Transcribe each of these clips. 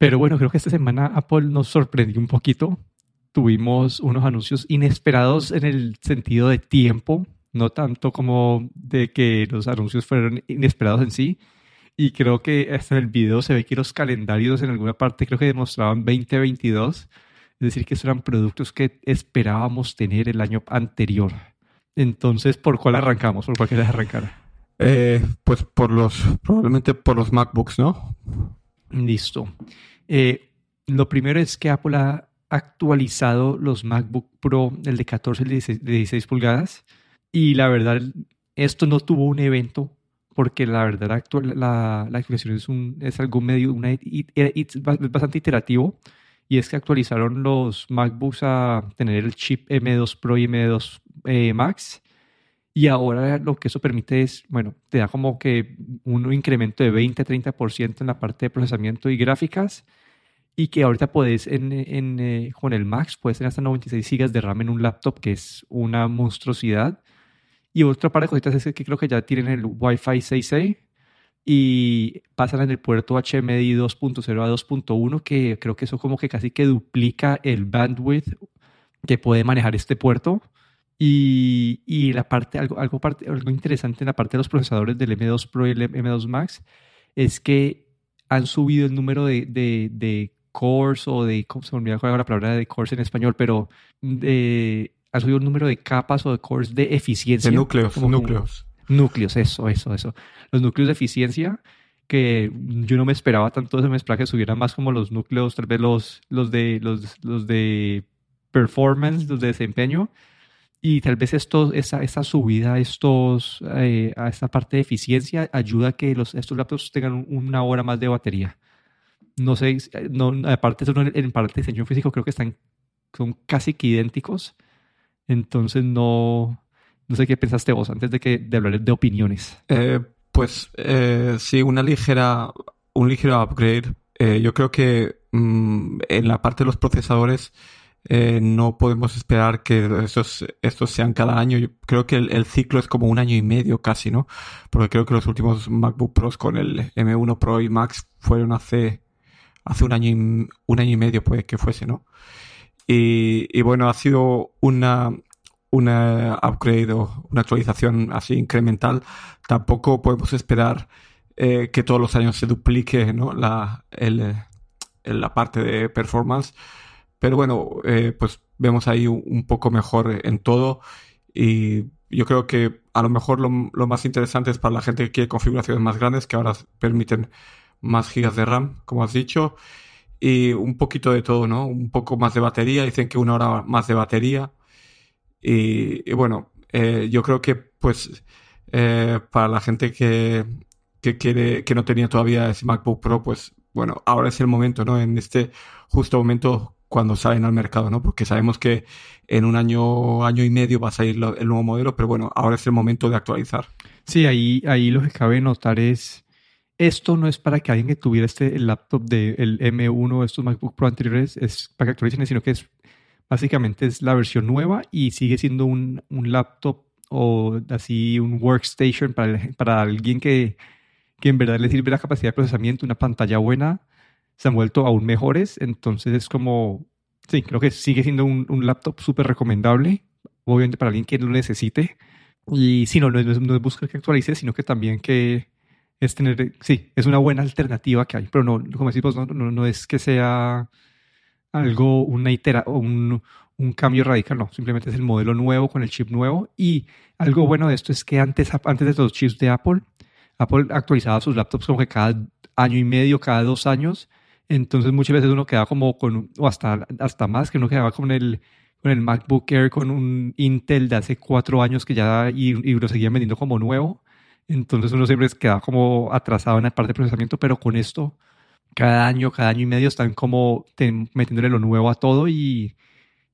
Pero bueno, creo que esta semana Apple nos sorprendió un poquito. Tuvimos unos anuncios inesperados en el sentido de tiempo, no tanto como de que los anuncios fueron inesperados en sí. Y creo que hasta en el video se ve que los calendarios en alguna parte creo que demostraban 2022. Es decir, que eran productos que esperábamos tener el año anterior. Entonces, ¿por cuál arrancamos? ¿Por cuál quieres arrancar? Eh, pues por los, probablemente por los MacBooks, ¿no? Listo. Eh, lo primero es que Apple ha actualizado los MacBook Pro, el de 14 y de 16, pulgadas. Y la verdad, esto no tuvo un evento porque la verdad la, la actualización es, un, es algo medio, una, es bastante iterativo. Y es que actualizaron los MacBooks a tener el chip M2 Pro y M2 eh, Max. Y ahora lo que eso permite es, bueno, te da como que un incremento de 20-30% en la parte de procesamiento y gráficas y que ahorita puedes en, en, eh, con el Max puedes tener hasta 96 GB de RAM en un laptop que es una monstruosidad. Y otra parte de cositas es que creo que ya tienen el Wi-Fi 6E y pasan en el puerto HMI 2.0 a 2.1 que creo que eso como que casi que duplica el bandwidth que puede manejar este puerto. Y, y la parte algo, algo, parte, algo interesante en la parte de los procesadores del M2 Pro y el M2 Max es que han subido el número de, de, de cores o de, ¿cómo se me olvidó la palabra de cores en español? Pero de, ha subido el número de capas o de cores de eficiencia. De núcleos, núcleos. núcleos, eso, eso, eso. Los núcleos de eficiencia que yo no me esperaba tanto eso, me esperaba que subieran más como los núcleos, tal vez los, los, de, los, los de performance, los de desempeño. Y tal vez esto, esa, esa subida estos, eh, a esta parte de eficiencia ayuda a que los, estos laptops tengan una hora más de batería no sé, no, aparte en parte de diseño físico creo que están, son casi que idénticos. Entonces no, no sé qué pensaste vos antes de, que, de hablar de opiniones. Eh, pues eh, sí, una ligera, un ligero upgrade. Eh, yo creo que mm, en la parte de los procesadores no podemos esperar que estos, estos sean cada año. Creo que el, el, ciclo es como un año y medio casi, ¿no? Porque creo que los últimos MacBook Pros con el M1 Pro y Max fueron hace hace un año y, un año y medio pues que fuese, ¿no? Y, bueno, ha sido una, una upgrade o una actualización así incremental. Tampoco podemos esperar eh, que todos los años se duplique ¿no? la, la parte de performance. Pero bueno, eh, pues vemos ahí un, poco mejor en todo. Y yo creo que a lo mejor lo, lo, más interesante es para la gente que quiere configuraciones más grandes que ahora permiten más gigas de RAM, como has dicho, y un poquito de todo, ¿no? Un poco más de batería, dicen que una hora más de batería. Y, bueno, eh, yo creo que pues eh, para la gente que, que quiere, que no tenía todavía ese MacBook Pro, pues bueno, ahora es el momento, ¿no? En este justo momento cuando salen al mercado, ¿no? Porque sabemos que en un año, año y medio va a salir el nuevo modelo, pero bueno, ahora es el momento de actualizar. Sí, ahí, ahí lo que cabe notar es esto no es para que alguien que tuviera este laptop del M1 o estos MacBook Pro anteriores es para que actualicen, sino que es básicamente es la versión nueva y sigue siendo un, un laptop o así un workstation para, para alguien que, que en verdad le sirve la capacidad de procesamiento, una pantalla buena, se han vuelto aún mejores, entonces es como, sí, creo que sigue siendo un, un laptop súper recomendable, obviamente para alguien que lo necesite. Y si no, no es, no es buscar que actualice, sino que también que, es tener, sí, es una buena alternativa que hay, pero no, como decimos, no, no, no es que sea algo, una itera, un, un cambio radical, no, simplemente es el modelo nuevo con el chip nuevo. Y algo bueno de esto es que antes, antes de los chips de Apple, Apple actualizaba sus laptops como que cada año y medio, cada dos años, entonces muchas veces uno quedaba como con, o hasta, hasta más, que uno quedaba con el, con el MacBook Air con un Intel de hace cuatro años que ya y, y lo seguían vendiendo como nuevo entonces uno siempre queda como atrasado en la parte de procesamiento, pero con esto, cada año, cada año y medio están como metiéndole lo nuevo a todo y,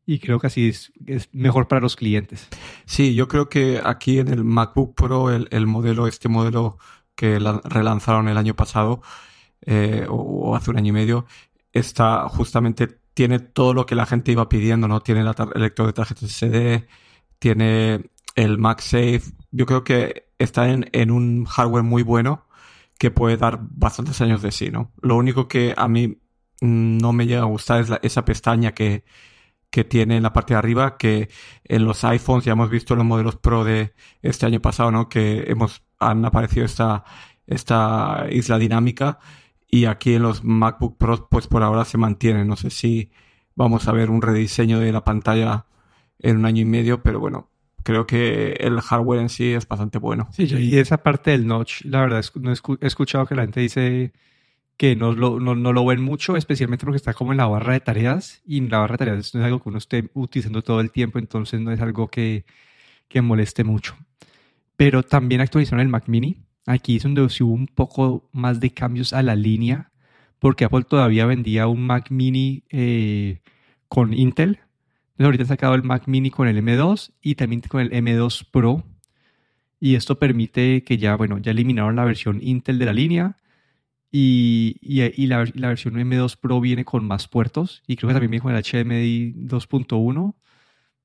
y creo que así es, es, mejor para los clientes. Sí, yo creo que aquí en el MacBook Pro, el, el modelo, este modelo que relanzaron el año pasado eh, o, hace un año y medio, está justamente, tiene todo lo que la gente iba pidiendo, ¿no? Tiene el lector de tarjetas SD, tiene el MagSafe. Yo creo que está en, en un hardware muy bueno que puede dar bastantes años de sí, ¿no? Lo único que a mí no me llega a gustar es esa pestaña que, que tiene en la parte de arriba, que en los iPhones ya hemos visto los modelos Pro de este año pasado, ¿no? Que hemos, han aparecido esta, esta isla dinámica y aquí en los MacBook Pro pues por ahora se mantiene. No sé si vamos a ver un rediseño de la pantalla en un año y medio, pero bueno, creo que el hardware en sí es bastante bueno. Sí, y esa parte del notch, la verdad, no he escuchado que la gente dice que no lo, no, no, lo ven mucho, especialmente porque está como en la barra de tareas y en la barra de tareas no es algo que uno esté utilizando todo el tiempo, entonces no es algo que, que moleste mucho. Pero también actualizaron el Mac Mini. Aquí es donde hubo un poco más de cambios a la línea, porque Apple todavía vendía un Mac Mini eh, con Intel. Ahorita han sacado el Mac Mini con el M2 y también con el M2 Pro. Y esto permite que ya, bueno, ya eliminaron la versión Intel de la línea y, y, la, la, versión M2 Pro viene con más puertos y creo que también viene con el HDMI 2.1.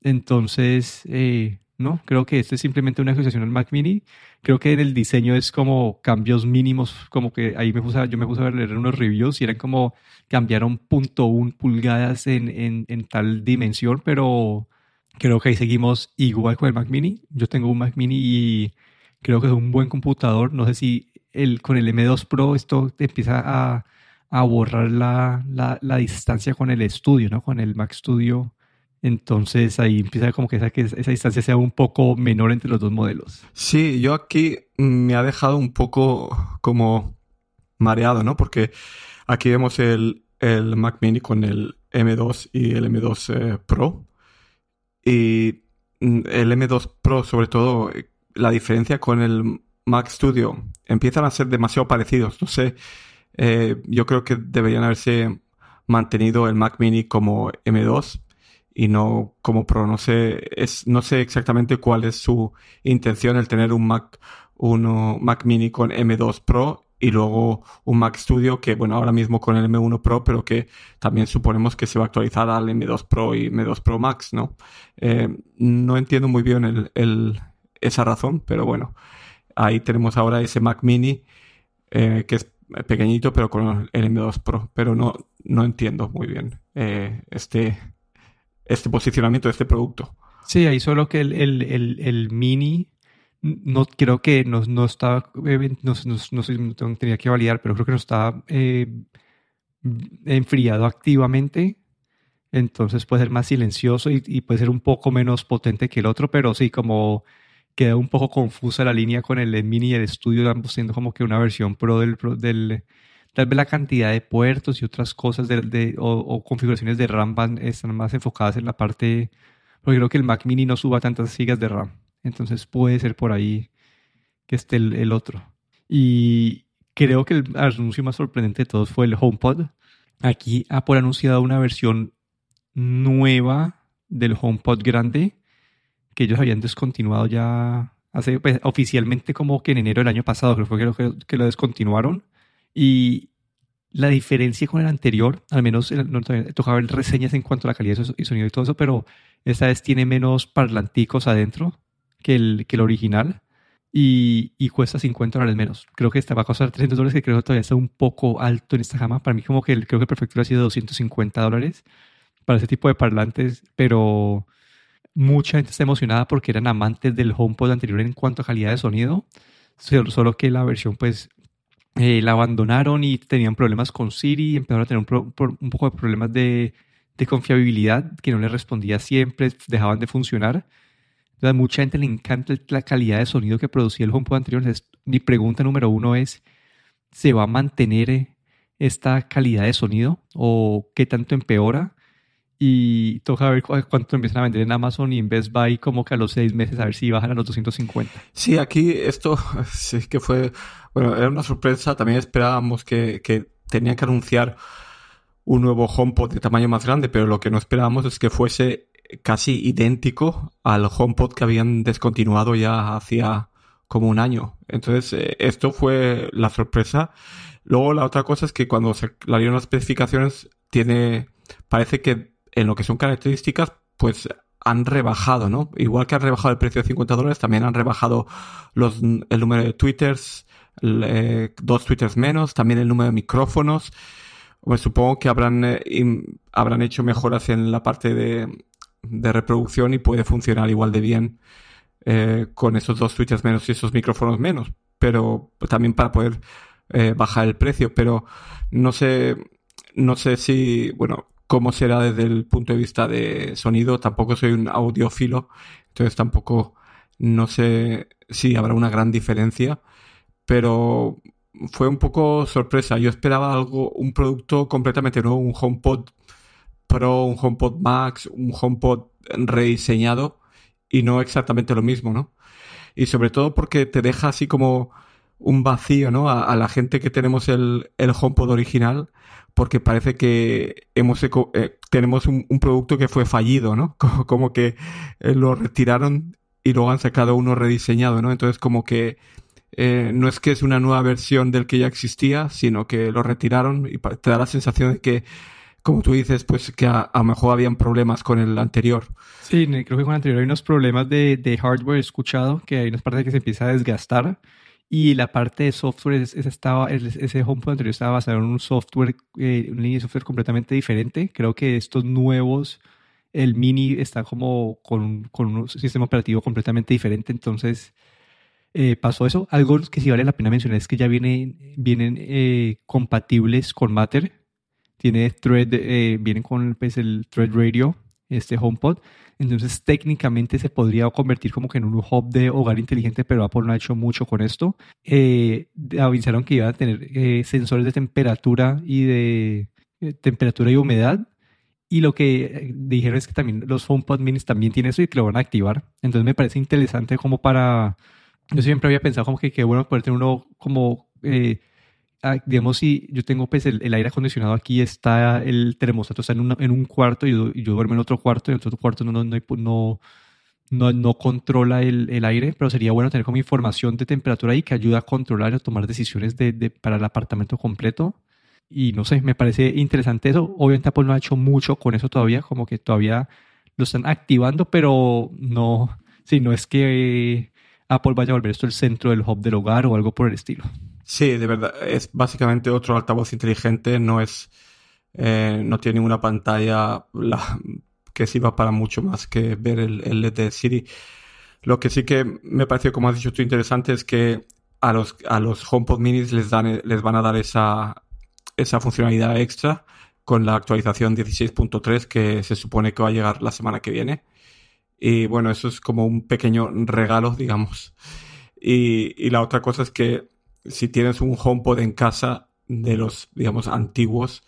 Entonces, eh, no, creo que este es simplemente una asociación al Mac Mini. Creo que en el diseño es como cambios mínimos, como que ahí me puse yo me puse a leer unos reviews y eran como cambiaron .1 pulgadas en, en, en tal dimensión, pero creo que ahí seguimos igual con el Mac Mini. Yo tengo un Mac Mini y creo que es un buen computador. No sé si el, con el M2 Pro esto empieza a, a borrar la, la, la, distancia con el estudio, ¿no? Con el Mac Studio. Entonces ahí empieza como que esa, distancia sea un poco menor entre los dos modelos. Sí, yo aquí me ha dejado un poco como mareado, ¿no? Porque aquí vemos el, el Mac Mini con el M2 y el M2 eh, Pro. Y mm, el M2 Pro, sobre todo, la diferencia con el Mac Studio empiezan a ser demasiado parecidos. No sé, eh, yo creo que deberían haberse mantenido el Mac Mini como M2 y no como Pro. No sé, es, no sé exactamente cuál es su intención el tener un Mac, uno, Mac Mini con M2 Pro y luego un Mac Studio que, bueno, ahora mismo con el M1 Pro, pero que también suponemos que se va a actualizar al M2 Pro y M2 Pro Max, ¿no? Eh, no entiendo muy bien el, esa razón, pero bueno. Ahí tenemos ahora ese Mac Mini, eh, que es pequeñito, pero con el M2 Pro. Pero no, no entiendo muy bien eh, este, este posicionamiento de este producto. Sí, ahí solo que el, el, el, Mini no creo que no, no estaba, eh, no, no, sé, tenía que validar, pero creo que no estaba enfriado activamente. Entonces puede ser más silencioso y, puede ser un poco menos potente que el otro, pero sí, como queda un poco confusa la línea con el Mini y el Studio, ambos siendo como que una versión Pro del, del tal vez la cantidad de puertos y otras cosas de, o, configuraciones de RAM van, están más enfocadas en la parte, porque creo que el Mac Mini no suba tantas gigas de RAM, entonces puede ser por ahí que esté el, otro. Y creo que el anuncio más sorprendente de todos fue el HomePod. Aquí Apple ha anunciado una versión nueva del HomePod grande que ellos habían descontinuado ya hace, pues, oficialmente como que en enero del año pasado, creo que que, que lo descontinuaron. Y la diferencia con el anterior, al menos no, tocaba ver reseñas en cuanto a la calidad y sonido y todo eso, pero esta vez tiene menos parlanticos adentro que el, que el original y, y, cuesta 50 dólares menos. Creo que esta va a costar 300 dólares, que creo que todavía está un poco alto en esta gama. Para mí como que el, creo que el perfecto ha sido 250 dólares para ese tipo de parlantes, pero mucha gente está emocionada porque eran amantes del HomePod anterior en cuanto a calidad de sonido, solo que la versión pues eh, la abandonaron y tenían problemas con Siri, empezaron a tener un, poco de problemas de, de, confiabilidad, que no les respondía siempre, dejaban de funcionar. Entonces, a mucha gente le encanta la calidad de sonido que producía el HomePod anterior. Entonces, mi pregunta número uno es, ¿se va a mantener esta calidad de sonido o qué tanto empeora? Y toca ver cuánto empiezan a vender en Amazon y en Best Buy como que a los seis meses a ver si bajan a los 250. Sí, aquí esto sí que fue, bueno, era una sorpresa. También esperábamos que, que tenían que anunciar un nuevo HomePod de tamaño más grande, pero lo que no esperábamos es que fuese casi idéntico al HomePod que habían descontinuado ya hacía como un año. Entonces, eh, esto fue la sorpresa. Luego la otra cosa es que cuando se dieron las especificaciones, tiene, parece que en lo que son características, pues han rebajado, ¿no? Igual que han rebajado el precio de 50 dólares, también han rebajado los, el número de twitters, eh, dos twitters menos, también el número de micrófonos. pues supongo que habrán, eh, habrán hecho mejoras en la parte de, de, reproducción y puede funcionar igual de bien eh, con esos dos switches menos y esos micrófonos menos. Pero también para poder bajar el precio. Pero no sé, no sé si, bueno, cómo será desde el punto de vista de sonido. Tampoco soy un audiófilo, entonces tampoco no sé si habrá una gran diferencia. Pero fue un poco sorpresa. Yo esperaba algo, un producto completamente nuevo, un HomePod Pro, un HomePod Max, un HomePod rediseñado y no exactamente lo mismo, ¿no? Y sobre todo porque te deja así como un vacío, ¿no? A, la gente que tenemos el, el, HomePod original, porque parece que hemos eh, tenemos un, producto que fue fallido, ¿no? Como, que eh, lo retiraron y luego han sacado uno rediseñado, ¿no? Entonces como que eh, no es que es una nueva versión del que ya existía, sino que lo retiraron y te da la sensación de que, como tú dices, pues que a, lo mejor habían problemas con el anterior. Sí, creo que con el anterior hay unos problemas de, de hardware escuchado, que hay unas partes que se empieza a desgastar y la parte de software, ese, estaba, ese HomePod anterior estaba basado en un software, eh, una línea de software completamente diferente. Creo que estos nuevos, el Mini está como con, con un sistema operativo completamente diferente, entonces eh, pasó eso. Algo que sí vale la pena mencionar es que ya vienen, vienen eh, compatibles con Matter. Tiene thread, eh, vienen con pues, el Thread Radio, este HomePod. Entonces técnicamente se podría convertir como que en un hub de hogar inteligente, pero Apple no ha hecho mucho con esto. avisaron que iban a tener sensores de temperatura y de temperatura y humedad. Y lo que dijeron es que también los HomePod minis también tienen eso y que lo van a activar. Entonces me parece interesante como para yo siempre había pensado como que qué bueno poder tener uno como, eh, digamos, si yo tengo pues el, aire acondicionado aquí, está el termostato, está en, una, en un cuarto y yo, yo, duermo en otro cuarto y el otro cuarto no, no, no, no, no controla el, el, aire, pero sería bueno tener como información de temperatura ahí que ayuda a controlar y a tomar decisiones de, de, para el apartamento completo. Y no sé, me parece interesante eso. Obviamente Apple no ha hecho mucho con eso todavía, como que todavía lo están activando, pero no, sí, no es que Apple vaya a volver esto el centro del hub del hogar o algo por el estilo. Sí, de verdad, es básicamente otro altavoz inteligente, no es, eh, no tiene una pantalla que sirva para mucho más que ver el, LED de Siri. Lo que sí que me pareció, como has dicho tú, interesante es que a los, a los HomePod minis les, dan, les van a dar esa, esa funcionalidad extra con la actualización 16.3 que se supone que va a llegar la semana que viene. Y bueno, eso es como un pequeño regalo, digamos. Y, y la otra cosa es que si tienes un HomePod en casa de los, digamos, antiguos,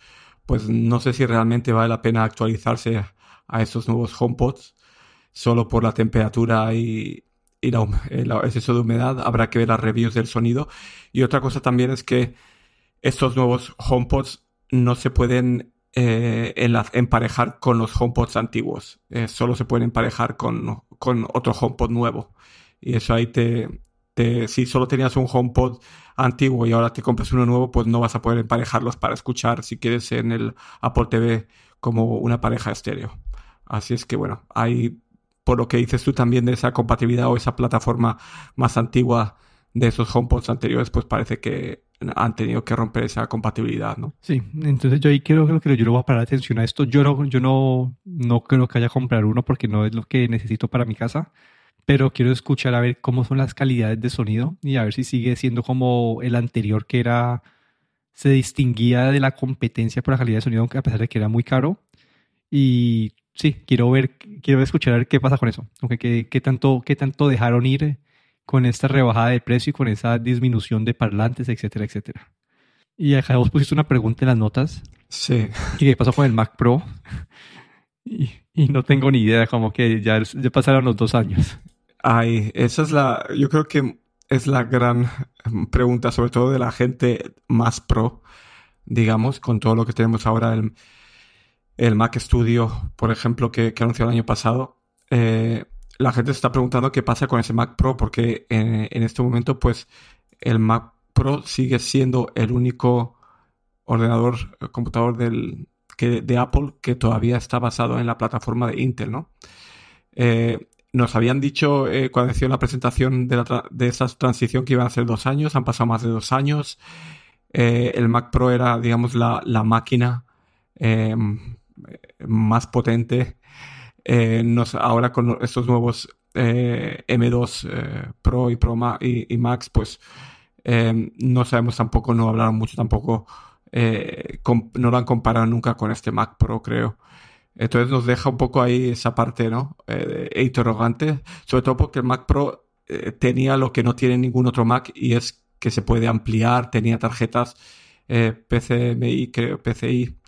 pues no sé si realmente vale la pena actualizarse a esos nuevos HomePods solo por la temperatura y, el exceso de humedad. Habrá que ver las reviews del sonido. Y otra cosa también es que estos nuevos HomePods no se pueden eh, emparejar con los HomePods antiguos. Eh, solo se pueden emparejar con, con otro HomePod nuevo. Y eso ahí te, te, si solo tenías un HomePod antiguo y ahora te compras uno nuevo, pues no vas a poder emparejarlos para escuchar si quieres en el Apple TV como una pareja estéreo. Así es que bueno, hay por lo que dices tú también de esa compatibilidad o esa plataforma más antigua de esos HomePods anteriores, pues parece que han tenido que romper esa compatibilidad, ¿no? Sí, entonces yo ahí creo, que yo no voy a parar atención a esto. Yo no, yo no, no creo que haya comprar uno porque no es lo que necesito para mi casa, pero quiero escuchar a ver cómo son las calidades de sonido y a ver si sigue siendo como el anterior que era, se distinguía de la competencia por la calidad de sonido, aunque a pesar de que era muy caro. Y sí, quiero ver, quiero escuchar a ver qué pasa con eso, aunque qué, qué tanto, qué tanto dejaron ir con esta rebajada de precio y con esa disminución de parlantes, etcétera, etcétera. Y acá vos pusiste una pregunta en las notas. Sí. ¿Y qué pasó con el Mac Pro? Y, no tengo ni idea, como que ya, ya pasaron los dos años. Ay, esa es la, yo creo que es la gran pregunta, sobre todo de la gente más pro, digamos, con todo lo que tenemos ahora, el, el Mac Studio, por ejemplo, que, que anunció el año pasado. Eh, la gente se está preguntando qué pasa con ese Mac Pro, porque en, este momento, pues, el Mac Pro sigue siendo el único ordenador, eh, computador del, que, de Apple que todavía está basado en la plataforma de Intel, ¿no? Eh, nos habían dicho eh, cuando hicieron la presentación de, la de esa transición que iban a ser dos años, han pasado más de dos años. eh, el Mac Pro era, digamos, la, máquina em, más potente. Eh, nos, ahora con estos nuevos eh, M2 Pro y Pro y, Max, pues no sabemos tampoco, no hablaron mucho tampoco, no lo han comparado nunca con este Mac Pro, creo. Entonces nos deja un poco ahí esa parte, ¿no? interrogante, sobre todo porque el Mac Pro tenía lo que no tiene ningún otro Mac y es que se puede ampliar, tenía tarjetas eh, PCMI, creo, PCI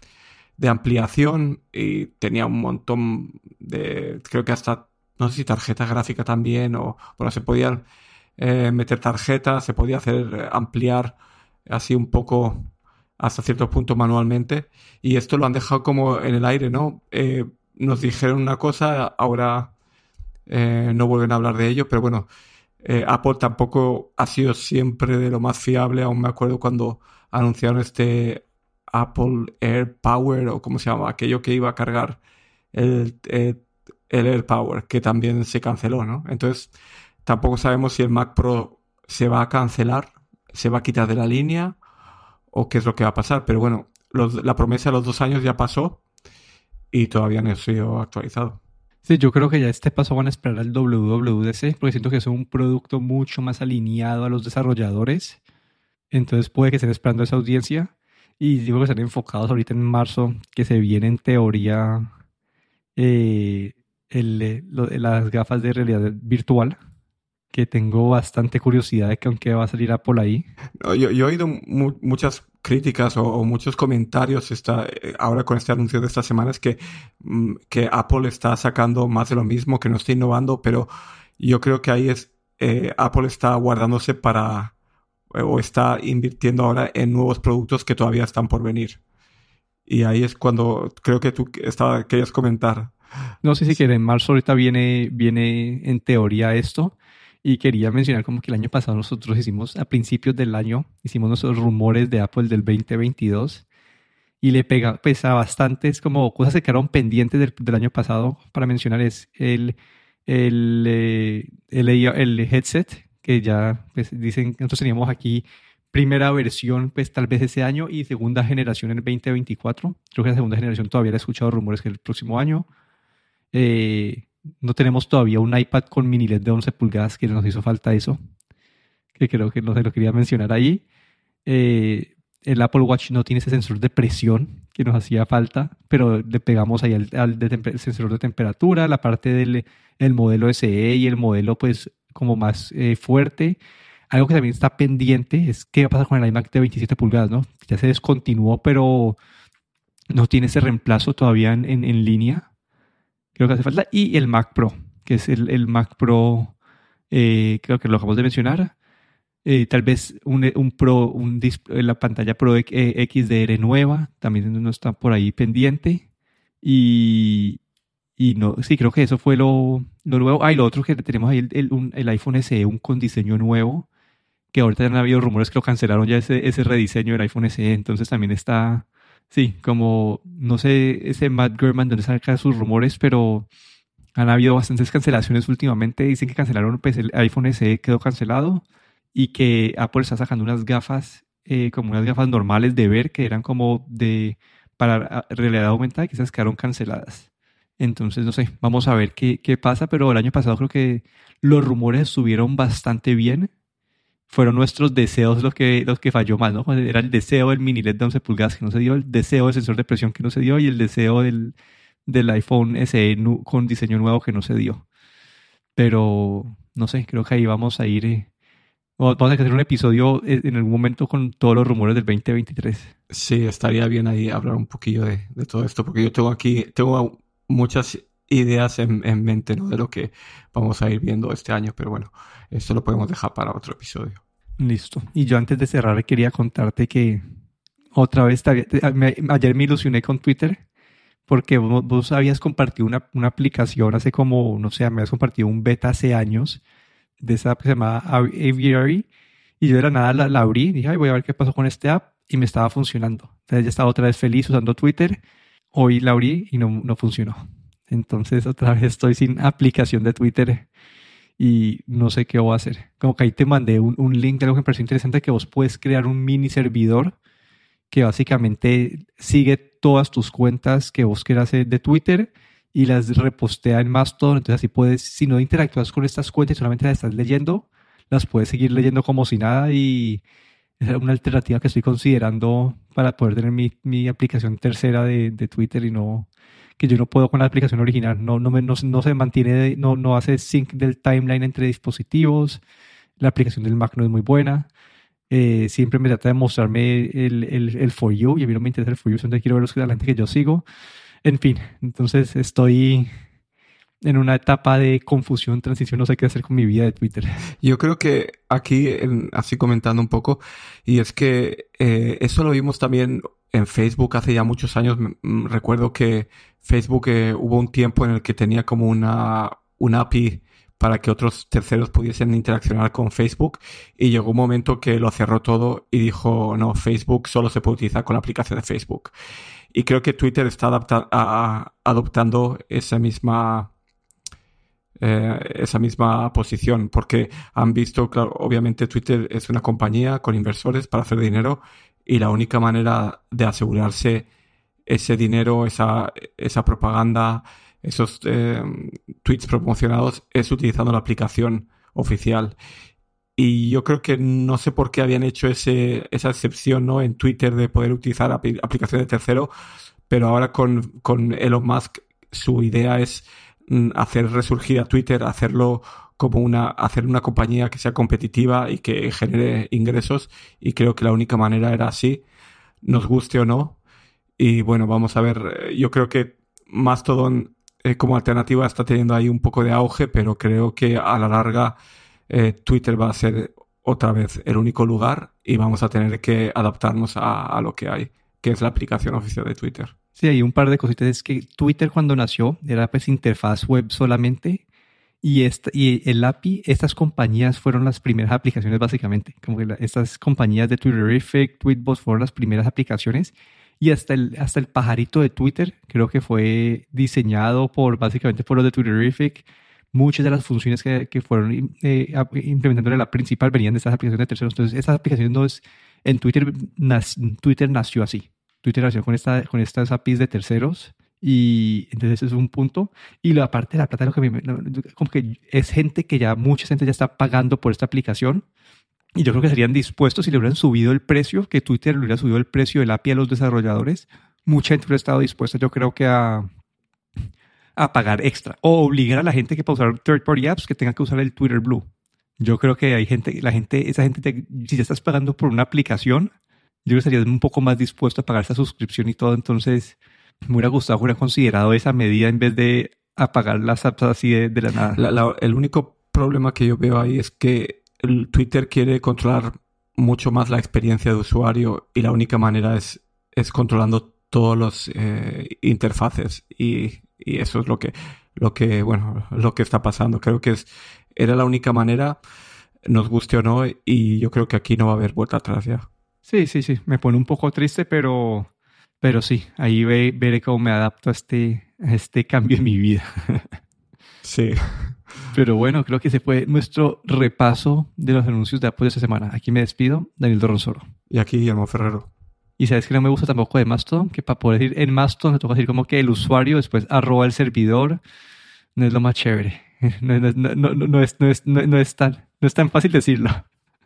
de ampliación y tenía un montón de, creo que hasta, no sé si tarjeta gráfica también, o bueno, se podían eh, meter tarjetas, se podía hacer eh, ampliar así un poco hasta cierto punto manualmente y esto lo han dejado como en el aire, ¿no? nos dijeron una cosa, ahora no vuelven a hablar de ello, pero bueno, eh, Apple tampoco ha sido siempre de lo más fiable. Aún me acuerdo cuando anunciaron este Apple Air Power o como se llama, aquello que iba a cargar el, el, Air Power, que también se canceló, ¿no? Entonces, tampoco sabemos si el Mac Pro se va a cancelar, se va a quitar de la línea o qué es lo que va a pasar. Pero bueno, la promesa de los dos años ya pasó y todavía no ha sido actualizado. Sí, yo creo que ya este paso van a esperar al WWDC, porque siento que es un producto mucho más alineado a los desarrolladores. Entonces puede que estén esperando esa audiencia. Y digo que están enfocados ahorita en marzo, que se viene en teoría eh, eh, las gafas de realidad virtual que tengo bastante curiosidad de que aunque va a salir Apple ahí. yo, he oído muchas críticas o, muchos comentarios esta, eh, ahora con este anuncio de estas semanas que, mm, que Apple está sacando más de lo mismo, que no está innovando, pero yo creo que ahí es eh, Apple está guardándose para o está invirtiendo ahora en nuevos productos que todavía están por venir. Y ahí es cuando creo que tú estaba, querías comentar. No sé si quieren, en marzo ahorita viene, viene en teoría esto. Y quería mencionar como que el año pasado nosotros hicimos, a principios del año, hicimos nuestros rumores de Apple del 2022 y le pega, pesa bastantes como cosas que quedaron pendientes del, del año pasado. Para mencionar es el, el, eh, el, el, headset que ya pues, dicen que nosotros teníamos aquí primera versión pues tal vez ese año y segunda generación en el 2024 creo que la segunda generación todavía he escuchado rumores que el próximo año. Eh, no tenemos todavía un iPad con mini LED de 11 pulgadas, que nos hizo falta eso, que creo que no se lo quería mencionar ahí. Eh, el Apple Watch no tiene ese sensor de presión que nos hacía falta, pero le pegamos ahí al, sensor de temperatura, la parte del el modelo SE y el modelo pues como más eh, fuerte. Algo que también está pendiente es qué va a pasar con el iMac de 27 pulgadas, ¿no? Ya se descontinuó, pero no tiene ese reemplazo todavía en, en línea creo que hace falta, y el Mac Pro, que es el, Mac Pro, eh, creo que lo acabamos de mencionar. Eh, tal vez un, un Pro, un la pantalla Pro XDR nueva, también no está por ahí pendiente. Y, y no, sí, creo que eso fue lo, lo nuevo. Ah, y lo otro que tenemos ahí, el, el, iPhone SE, un con diseño nuevo, que ahorita ya han habido rumores que lo cancelaron ya ese, ese rediseño del iPhone SE, entonces también está, Sí, como, no sé, ese Matt German donde saca sus rumores, pero han habido bastantes cancelaciones últimamente. Dicen que cancelaron, pues el iPhone SE quedó cancelado y que Apple está sacando unas gafas, eh, como unas gafas normales de ver, que eran como de para realidad aumentada esas quedaron canceladas. Entonces, no sé, vamos a ver qué, qué pasa, pero el año pasado creo que los rumores subieron bastante bien fueron nuestros deseos los que, los que falló más, ¿no? Era el deseo del mini LED de 11 pulgadas que no se dio, el deseo del sensor de presión que no se dio y el deseo del, del iPhone SE con diseño nuevo que no se dio. Pero, no sé, creo que ahí vamos a ir. Eh, vamos a hacer un episodio eh, en algún momento con todos los rumores del 2023. Sí, estaría bien ahí hablar un poquillo de, de todo esto, porque yo tengo aquí, tengo muchas ideas en, en, mente ¿no? de lo que vamos a ir viendo este año, pero bueno, esto lo podemos dejar para otro episodio. Listo. Y yo antes de cerrar quería contarte que otra vez, ayer me ilusioné con Twitter porque vos, habías compartido una, una, aplicación hace como, no sé, me habías compartido un beta hace años de esa app que se llama Aviary y yo de la nada la, abrí dije, voy a ver qué pasó con este app y me estaba funcionando. Entonces ya estaba otra vez feliz usando Twitter. Hoy la abrí y no, no funcionó. Entonces otra vez estoy sin aplicación de Twitter y no sé qué voy a hacer. Como que ahí te mandé un, un link de algo que me pareció interesante que vos puedes crear un mini servidor que básicamente sigue todas tus cuentas que vos quieras de Twitter y las repostea en Mastodon. Entonces así puedes, si no interactúas con estas cuentas y solamente las estás leyendo, las puedes seguir leyendo como si nada y es una alternativa que estoy considerando para poder tener mi, mi aplicación tercera de, de, Twitter y no que yo no puedo con la aplicación original. No, no, me, no, no se mantiene, no, no hace sync del timeline entre dispositivos. La aplicación del Mac no es muy buena. Eh, siempre me trata de mostrarme el, el, el, For You y a mí no me interesa el For You, donde quiero ver los, la gente que yo sigo. En fin, entonces estoy en una etapa de confusión, transición, no sé qué hacer con mi vida de Twitter. Yo creo que aquí, así comentando un poco, y es que eh, eso lo vimos también en Facebook hace ya muchos años. Recuerdo que Facebook eh, hubo un tiempo en el que tenía como una, una API para que otros terceros pudiesen interaccionar con Facebook y llegó un momento que lo cerró todo y dijo, no, Facebook solo se puede utilizar con la aplicación de Facebook. Y creo que Twitter está adoptando esa misma eh, esa misma posición, porque han visto, claro, obviamente Twitter es una compañía con inversores para hacer dinero y la única manera de asegurarse ese dinero, esa, esa propaganda, esos eh, tweets promocionados es utilizando la aplicación oficial. Y yo creo que no sé por qué habían hecho ese, esa excepción ¿no? en Twitter de poder utilizar aplicaciones de tercero, pero ahora con, con Elon Musk su idea es hacer resurgir a Twitter, hacerlo como una, hacer una compañía que sea competitiva y que genere ingresos. Y creo que la única manera era así, nos guste o no. Y bueno, vamos a ver, yo creo que Mastodon eh, como alternativa está teniendo ahí un poco de auge, pero creo que a la larga eh, Twitter va a ser otra vez el único lugar y vamos a tener que adaptarnos a lo que hay, que es la aplicación oficial de Twitter. Sí, hay un par de cositas. Es que Twitter cuando nació era pues interfaz web solamente y, esta, y el API, estas compañías fueron las primeras aplicaciones básicamente. Como que estas compañías de Twitterific, Tweetbot fueron las primeras aplicaciones y hasta el, hasta el pajarito de Twitter creo que fue diseñado por básicamente por los de Twitterific. Muchas de las funciones que, que fueron eh, implementando en la principal venían de estas aplicaciones de terceros. Entonces, esas aplicaciones no es, en Twitter, Twitter nació así. Twitter nació con, esta, con estas APIs de terceros y entonces es un punto. Y la parte de la plata, lo que me, como que es gente que ya, mucha gente ya está pagando por esta aplicación. Y yo creo que serían dispuestos si le hubieran subido el precio, que Twitter le hubiera subido el precio del API a los desarrolladores. Mucha gente hubiera estado dispuesta, yo creo que a, a pagar extra. O obligar a la gente que para usar third party apps que tenga que usar el Twitter Blue. Yo creo que hay gente, la gente, esa gente, si ya estás pagando por una aplicación, yo estaría un poco más dispuesto a pagar esa suscripción y todo, entonces me hubiera gustado, hubiera considerado esa medida en vez de apagar las apps así de, la nada. el único problema que yo veo ahí es que el Twitter quiere controlar mucho más la experiencia de usuario y la única manera es, es controlando todos los eh, interfaces y, y, eso es lo que, lo que, bueno, lo que está pasando. Creo que es, era la única manera, nos guste o no, y yo creo que aquí no va a haber vuelta atrás ya. Sí, sí, sí, me pone un poco triste, pero, pero sí, ahí veré cómo me adapto a este, a este cambio en mi vida. sí. Pero bueno, creo que ese fue nuestro repaso de los anuncios de Apple de esta semana. Aquí me despido, Daniel Dorronsoro. Y aquí Guillermo Ferrero. Y sabes que no me gusta tampoco de Mastodon, que para poder decir en Mastodon me toca decir como que el usuario después arroba el servidor. No es lo más chévere. No, no, no, no, es, no, es, no, es tan, no es tan fácil decirlo.